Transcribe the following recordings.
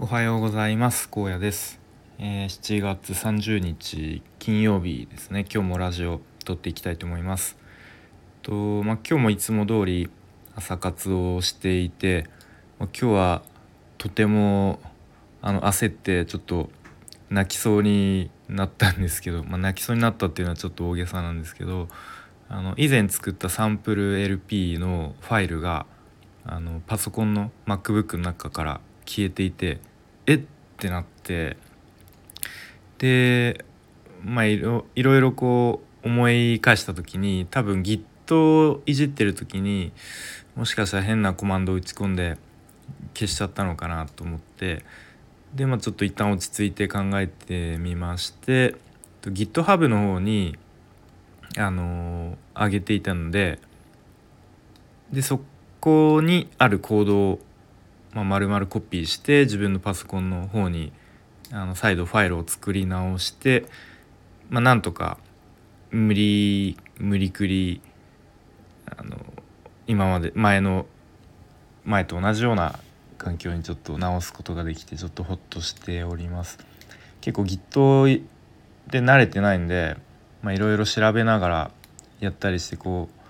おはようございます。高野です、えー、7月30日金曜日ですね。今日もラジオ撮っていきたいと思います。とまあ、今日もいつも通り朝活をしていて、まあ、今日はとてもあの焦ってちょっと泣きそうになったんですけど、まあ、泣きそうになったっていうのはちょっと大げさなんですけどあの以前作ったサンプル LP のファイルがあのパソコンの MacBook の中から消えていてえっ？てなってでまあいろいろこう思い返した時に多分 Git をいじってる時にもしかしたら変なコマンドを打ち込んで消しちゃったのかなと思ってでまあちょっと一旦落ち着いて考えてみまして GitHub の方にあの、上げていたのででそこにあるコードをまあ、丸々コピーして自分のパソコンの方にあの再度ファイルを作り直して、まあ、なんとか無理無理くりあの今まで前の前と同じような環境にちょっと直すことができてちょっとホッとしております。結構 Git で慣れてないんでいろいろ調べながらやったりしてこう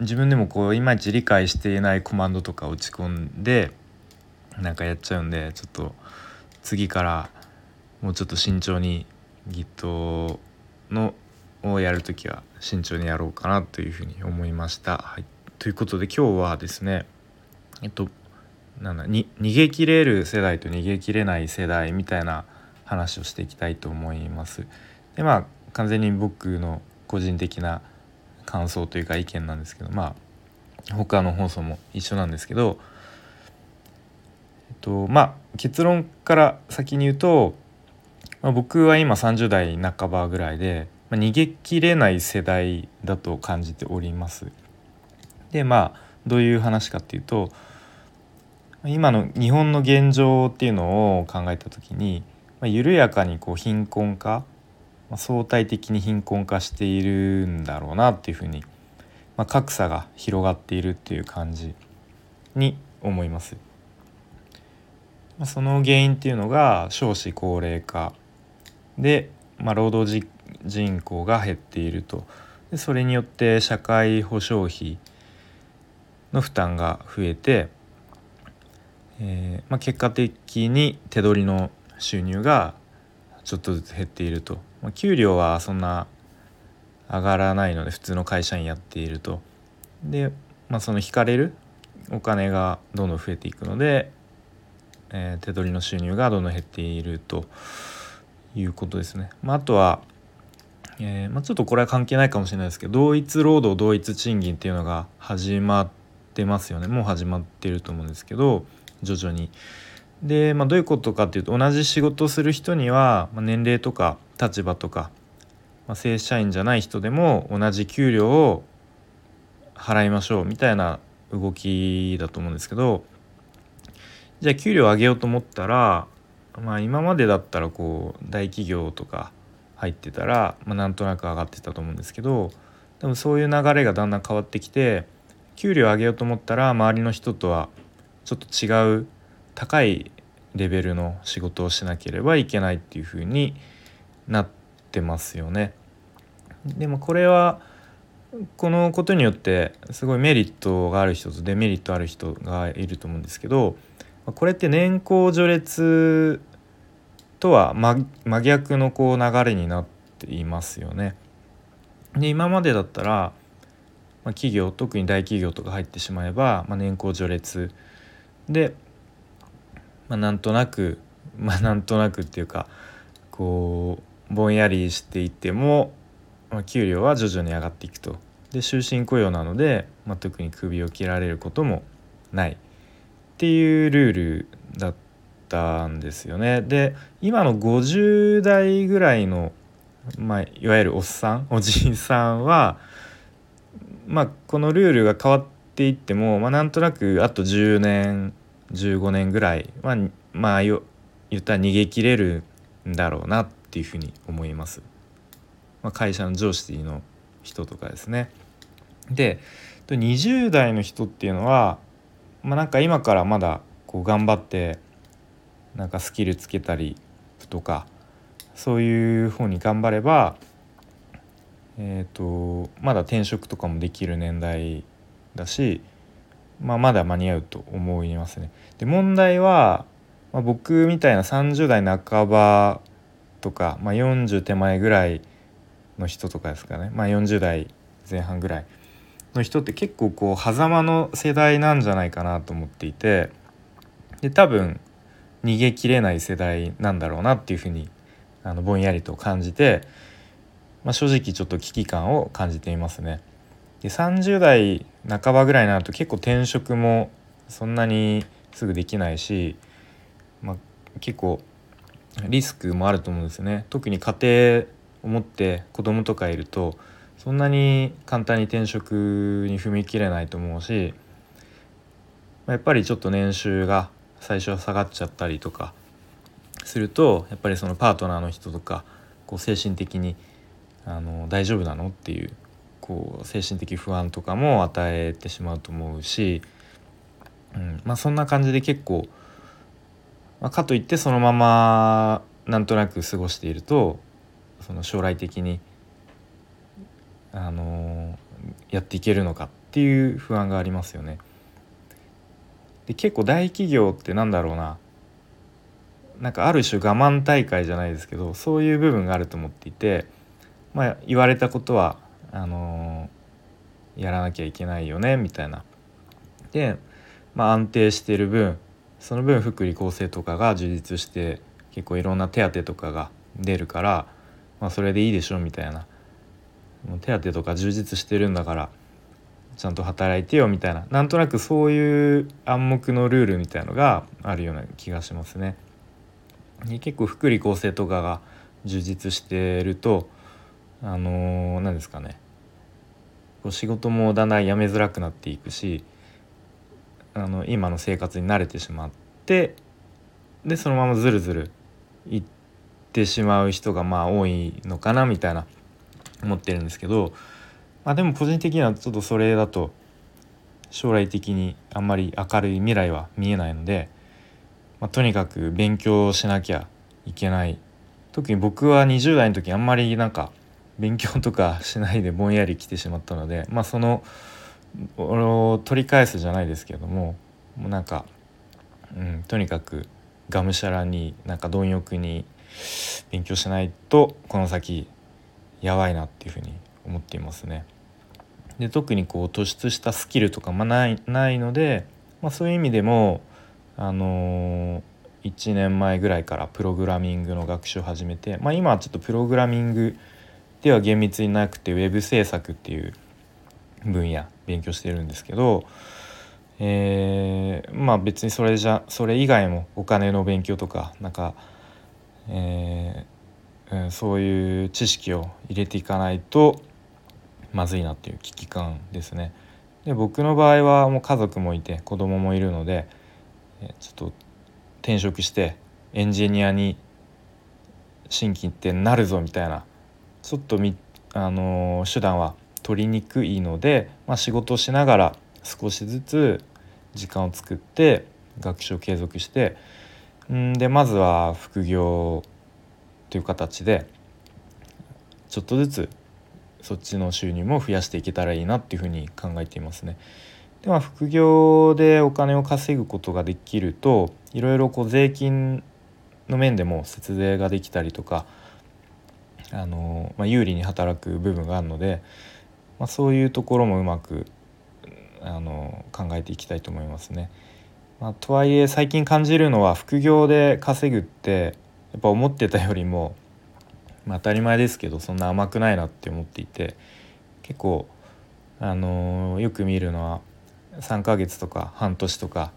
自分でもこういまいち理解していないコマンドとか打ち込んでなんかやっちゃうんでちょっと次からもうちょっと慎重に Git のをやるときは慎重にやろうかなというふうに思いました。はい、ということで今日はですねえっとなんだに逃げ切れる世代と逃げ切れない世代みたいな話をしていきたいと思います。でまあ完全に僕の個人的な感想というか意見なんですけどまあ他の放送も一緒なんですけど、えっと、まあ結論から先に言うと、まあ、僕は今30代半ばぐらいで、まあ、逃げきれない世代だと感じております。でまあどういう話かっていうと今の日本の現状っていうのを考えた時に、まあ、緩やかにこう貧困化ま相対的に貧困化しているんだろうなっていうふうに、まあ、格差が広がっているっていう感じに思います。まあ、その原因っていうのが少子高齢化で、まあ、労働人口が減っているとでそれによって社会保障費の負担が増えて、えーまあ、結果的に手取りの収入がちょっとずつ減っていると、給料はそんな上がらないので普通の会社員やっているとで、まあ、その引かれるお金がどんどん増えていくので、えー、手取りの収入がどんどん減っているということですね。まあ、あとは、えー、まあ、ちょっとこれは関係ないかもしれないですけど同一労働同一賃金っていうのが始まってますよねもう始まってると思うんですけど徐々に。で、まあ、どういうことかっていうと同じ仕事をする人には、まあ、年齢とか立場とか、まあ、正社員じゃない人でも同じ給料を払いましょうみたいな動きだと思うんですけどじゃあ給料上げようと思ったら、まあ、今までだったらこう大企業とか入ってたら、まあ、なんとなく上がってたと思うんですけどでもそういう流れがだんだん変わってきて給料上げようと思ったら周りの人とはちょっと違う高いレベルの仕事をしなければいけないっていうふうになってますよね。でもこれはこのことによってすごいメリットがある人とデメリットある人がいると思うんですけどこれって年功序列とは真逆のこう流れになっていますよね。で今までだったら、ま、企業特に大企業とか入ってしまえば、まあ、年功序列でまあ、なんとなくまあなんとなくっていうかこうぼんやりしていても、まあ、給料は徐々に上がっていくと。で終身雇用なので、まあ、特に首を切られることもないっていうルールだったんですよね。で今の50代ぐらいの、まあ、いわゆるおっさんおじいさんは、まあ、このルールが変わっていっても、まあ、なんとなくあと10年15年ぐらいはまあ言ったら逃げ切れるんだろうなっていうふうに思います。まあ、会社の上司の人とかですね。で20代の人っていうのは、まあ、なんか今からまだこう頑張ってなんかスキルつけたりとかそういう方に頑張ればえーと、まだ転職とかもできる年代だし、まあ、まだ間に合うと思いますね。で問題は、まあ、僕みたいな30代半ばとか、まあ、40手前ぐらいの人とかですかね、まあ、40代前半ぐらいの人って結構こう狭間の世代なんじゃないかなと思っていてで多分逃げきれない世代なんだろうなっていうふうにあのぼんやりと感じて。まあ、正直ちょっと危機感を感じていますね。で30代半ばぐらいになると結構転職もそんなにすぐできないし、まあ、結構リスクもあると思うんですよね。特に家庭を持って子供とかいるとそんなに簡単に転職に踏み切れないと思うしやっぱりちょっと年収が最初は下がっちゃったりとかするとやっぱりそのパートナーの人とかこう精神的にあの大丈夫なのっていうこう精神的不安とかも与えてしまうと思うし、うんまあ、そんな感じで結構、まあ、かといってそのままなんとなく過ごしているとその将来的にあのやっていけるのかっていう不安がありますよね。で結構大企業ってなんだろうななんかある種我慢大会じゃないですけどそういう部分があると思っていてまあ、言われたことはあの、やらなきゃいけないよねみたいな。で、まあ、安定してる分その分福利厚生とかが充実して結構いろんな手当とかが出るから、まあ、それでいいでしょみたいな。もう手当とか充実してるんだからちゃんと働いてよみたいな。なんとなくそういう暗黙のルールみたいのがあるような気がしますね。結構福利厚生とかが充実してるとあの何ですかね。こう仕事もだんだん辞めづらくなっていくしあの今の生活に慣れてしまってでそのままずるずるいってしまう人がまあ多いのかなみたいな思ってるんですけど、まあ、でも個人的にはちょっとそれだと将来的にあんまり明るい未来は見えないので、まあ、とにかく勉強しなきゃいけない特に僕は20代の時あんまりなんか勉強とかしないでぼんやり来てしまったのでまあそのを取り返すじゃないですけどももうなんか、うん、とにかくがむしゃらになんか貪欲に勉強しないとこの先やばいなっていうふうに思っていますね。で特にこう突出したスキルとかもないないので、まあ、そういう意味でもあのー、1年前ぐらいからプログラミングの学習を始めて、まあ、今はちょっとプログラミングでは厳密になくてウェブ制作っていう分野勉強してるんですけど、えー、まあ別にそれじゃそれ以外もお金の勉強とかなんか、えーうん、そういう知識を入れていかないとまずいなっていう危機感ですね。で僕の場合はもう家族もいて子供もいるのでちょっと転職してエンジニアに新規ってなるぞみたいなちょっとみ、あの手段は取りにくいので、まあ、仕事をしながら少しずつ時間を作って学習を継続してんでまずは副業という形でちょっとずつそっちの収入も増やしていけたらいいなっていうふうに考えていますね。でまあ副業でお金を稼ぐことができるといろいろこう税金の面でも節税ができたりとかあの、まあ、有利に働く部分があるので、まあ、そういうところもうまくあの考えていきたいと思いますね。まあ、とはいえ最近感じるのは副業で稼ぐってやっぱ思ってたよりも、まあ、当たり前ですけどそんな甘くないなって思っていて結構あのよく見るのは3ヶ月とか半年とか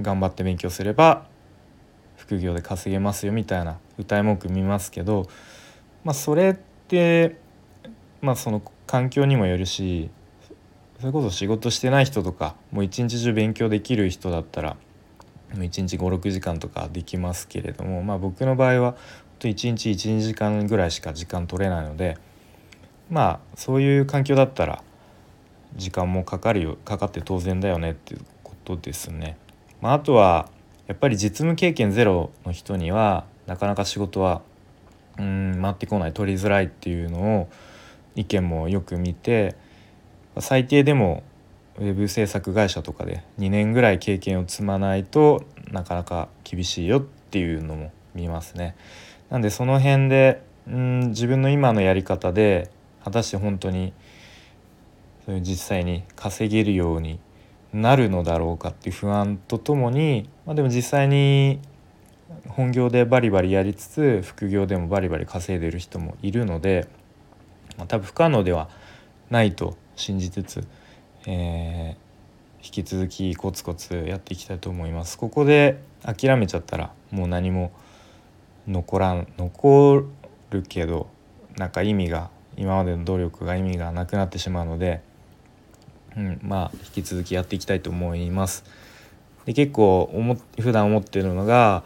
頑張って勉強すれば副業で稼げますよみたいな歌い文句見ますけど、まあ、それってまあその環境にもよるしそれこそ仕事してない人とかもう一日中勉強できる人だったらもう1日56時間とかできますけれども、まあ、僕の場合は1日12時間ぐらいしか時間取れないのでまあそういう環境だったら時間もかかるよかかって当然だよねっていうことですね。まあ、あとはやっぱり実務経験ゼロの人にはなかなか仕事はうん回ってこない取りづらいっていうのを意見もよく見て最低でもウェブ制作会社とかで2年ぐらい経験を積まないとなかなか厳しいよっていうのも見ますね。なんでその辺でうん自分の今のやり方で果たして本当にそういう実際に稼げるようになるのだろうかっていう不安とともに、まあ、でも実際に本業でバリバリやりつつ副業でもバリバリ稼いでる人もいるので、まあ、多分不可能ではないと信じつつ、えー、引き続きコツコツやっていきたいと思います。ここで諦めちゃったらもう何も残らん残るけどなんか意味が今までの努力が意味がなくなってしまうので、うん、まあ引き続きやっていきたいと思います。で結構思普段思ってるのが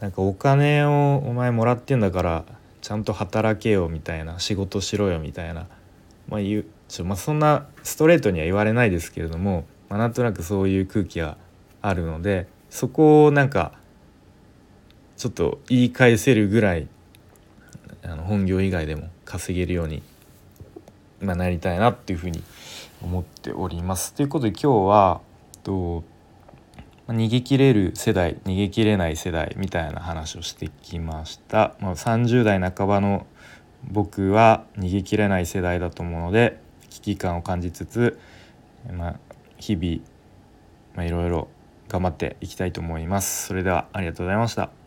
なんかお金をお前もらってんだからちゃんと働けよみたいな仕事しろよみたいな、まあ言うちょまあ、そんなストレートには言われないですけれども、まあ、なんとなくそういう空気があるのでそこをなんかちょっと言い返せるぐらいあの本業以外でも稼げるように、まあ、なりたいなっていうふうに思っております。ということで今日はと逃げ切れる世代逃げ切れない世代みたいな話をしてきました。まあ、30代半ばの僕は逃げ切れない世代だと思うので危機感を感じつつ、まあ、日々いろいろ頑張っていきたいと思います。それではありがとうございました。